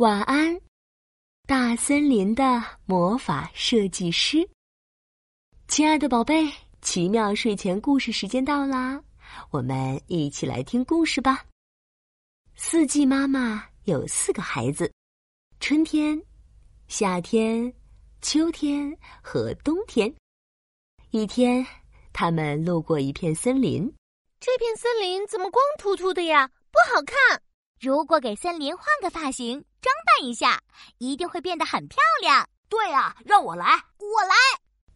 晚安，大森林的魔法设计师。亲爱的宝贝，奇妙睡前故事时间到啦，我们一起来听故事吧。四季妈妈有四个孩子：春天、夏天、秋天和冬天。一天，他们路过一片森林，这片森林怎么光秃秃的呀？不好看。如果给森林换个发型，装扮一下，一定会变得很漂亮。对啊，让我来，我来。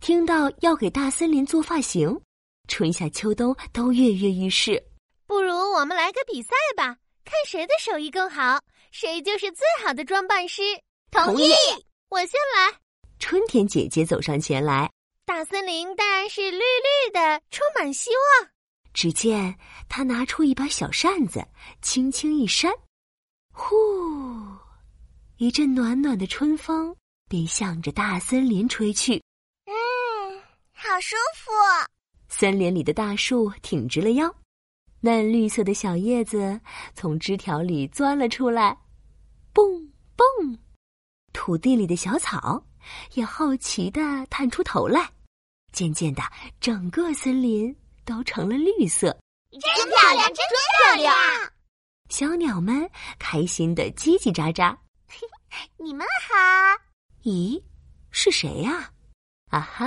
听到要给大森林做发型，春夏秋冬都跃跃欲试。不如我们来个比赛吧，看谁的手艺更好，谁就是最好的装扮师。同意，我先来。春天姐姐走上前来，大森林当然是绿绿的，充满希望。只见他拿出一把小扇子，轻轻一扇，呼，一阵暖暖的春风便向着大森林吹去。嗯，好舒服。森林里的大树挺直了腰，嫩绿色的小叶子从枝条里钻了出来，蹦蹦。土地里的小草也好奇的探出头来。渐渐的，整个森林。都成了绿色，真漂亮，真漂亮！小鸟们开心的叽叽喳喳。你们好。咦，是谁呀？啊哈，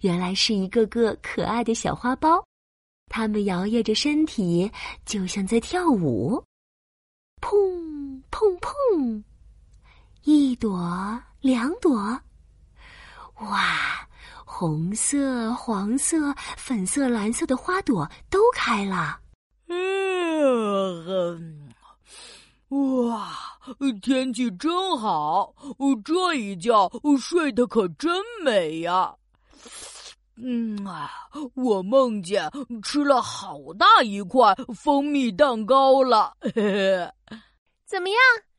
原来是一个个可爱的小花苞，它们摇曳着身体，就像在跳舞。砰砰砰，一朵，两朵，哇！红色、黄色、粉色、蓝色的花朵都开了。嗯，哇，天气真好，这一觉睡得可真美呀。嗯啊，我梦见吃了好大一块蜂蜜蛋糕了。嘿嘿，怎么样？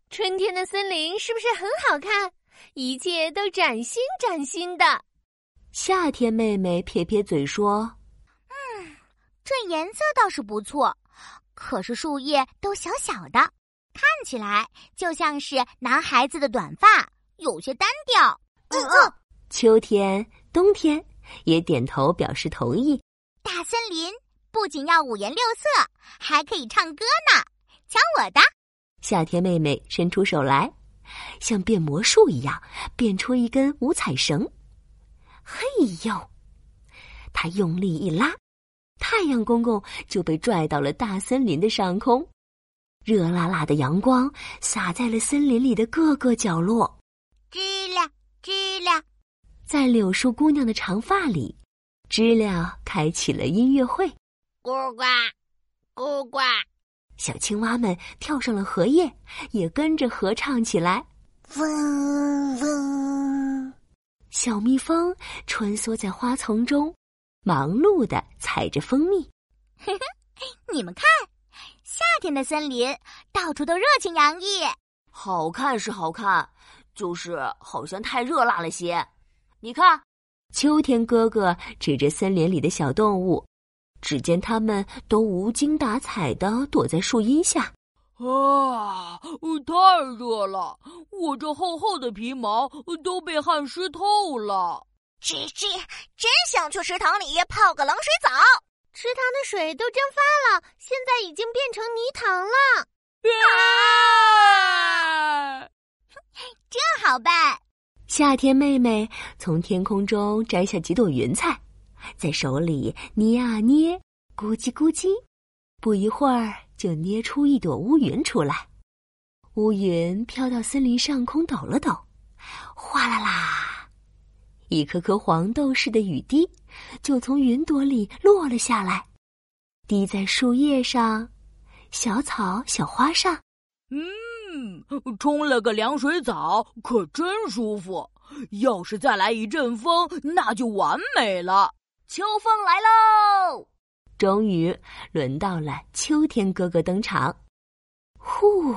春天的森林是不是很好看？一切都崭新崭新的。夏天妹妹撇撇嘴说：“嗯，这颜色倒是不错，可是树叶都小小的，看起来就像是男孩子的短发，有些单调。”嗯嗯。秋天、冬天也点头表示同意。大森林不仅要五颜六色，还可以唱歌呢。瞧我的！夏天妹妹伸出手来，像变魔术一样变出一根五彩绳。嘿呦！他用力一拉，太阳公公就被拽到了大森林的上空。热辣辣的阳光洒在了森林里的各个角落。知了，知了，在柳树姑娘的长发里，知了开启了音乐会。呱呱，呱呱，小青蛙们跳上了荷叶，也跟着合唱起来。嗡嗡。小蜜蜂穿梭在花丛中，忙碌的采着蜂蜜。你们看，夏天的森林到处都热情洋溢。好看是好看，就是好像太热辣了些。你看，秋天哥哥指着森林里的小动物，只见它们都无精打采的躲在树荫下。啊，太热了！我这厚厚的皮毛都被汗湿透了。吱吱，真想去池塘里泡个冷水澡。池塘的水都蒸发了，现在已经变成泥塘了。啊！这好办。夏天妹妹从天空中摘下几朵云彩，在手里捏啊捏，咕叽咕叽，不一会儿。就捏出一朵乌云出来，乌云飘到森林上空，抖了抖，哗啦啦，一颗颗黄豆似的雨滴就从云朵里落了下来，滴在树叶上、小草、小花上。嗯，冲了个凉水澡，可真舒服。要是再来一阵风，那就完美了。秋风来喽！终于轮到了秋天哥哥登场，呼，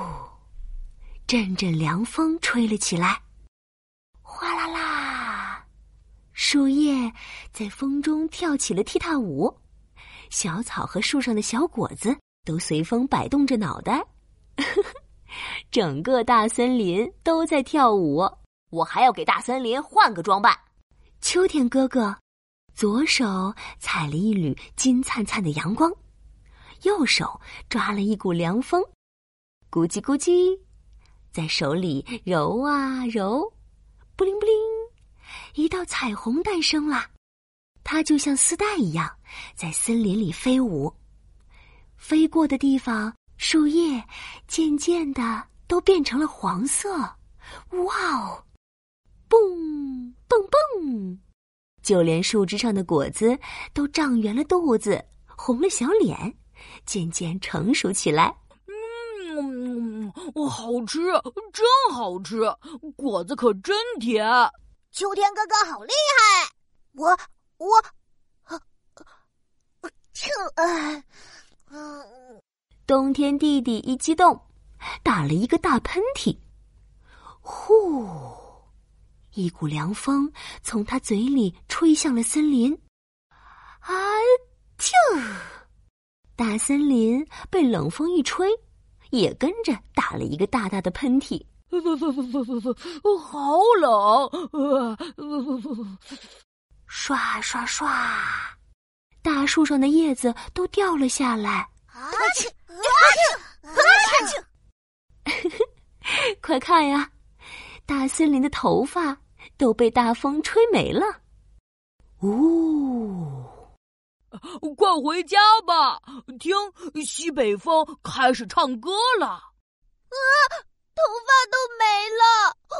阵阵凉风吹了起来，哗啦啦，树叶在风中跳起了踢踏舞，小草和树上的小果子都随风摆动着脑袋，整个大森林都在跳舞。我还要给大森林换个装扮。秋天哥哥，左手采了一缕金灿灿的阳光，右手抓了一股凉风，咕叽咕叽，在手里揉啊揉，布灵布灵，一道彩虹诞生了。它就像丝带一样，在森林里飞舞。飞过的地方，树叶渐渐的都变成了黄色。哇哦！蹦蹦蹦，就连树枝上的果子都胀圆了肚子，红了小脸，渐渐成熟起来。嗯，好吃，真好吃，果子可真甜。秋天哥哥好厉害，我我，这，嗯，冬天弟弟一激动，打了一个大喷嚏，呼。一股凉风从他嘴里吹向了森林，啊！啾！大森林被冷风一吹，也跟着打了一个大大的喷嚏。好冷！刷刷刷，大树上的叶子都掉了下来。啊！去！啊！去！快看呀，大森林的头发！都被大风吹没了。呜！快回家吧，听西北风开始唱歌了。啊，头发都没了，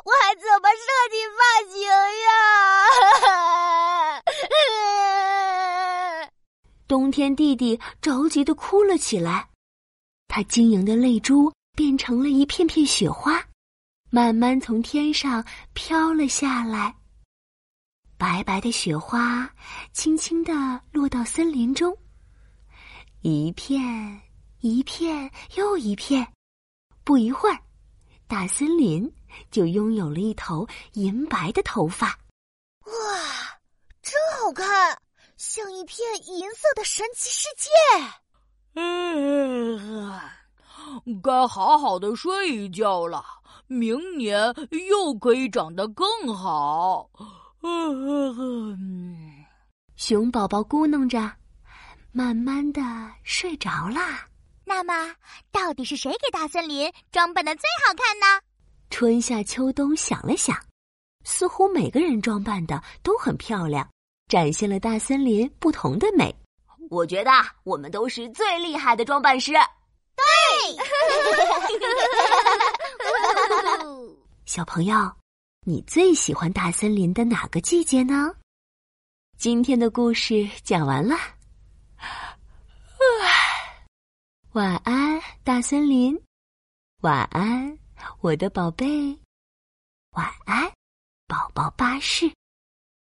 我还怎么设计发型呀？冬天弟弟着急的哭了起来，他晶莹的泪珠变成了一片片雪花。慢慢从天上飘了下来，白白的雪花轻轻地落到森林中，一片一片又一片。不一会儿，大森林就拥有了一头银白的头发。哇，真好看，像一片银色的神奇世界。嗯，该好好的睡一觉了。明年又可以长得更好。熊宝宝咕哝着，慢慢的睡着了。那么，到底是谁给大森林装扮的最好看呢？春夏秋冬想了想，似乎每个人装扮的都很漂亮，展现了大森林不同的美。我觉得我们都是最厉害的装扮师。对。小朋友，你最喜欢大森林的哪个季节呢？今天的故事讲完了，晚安，大森林，晚安，我的宝贝，晚安，宝宝巴士。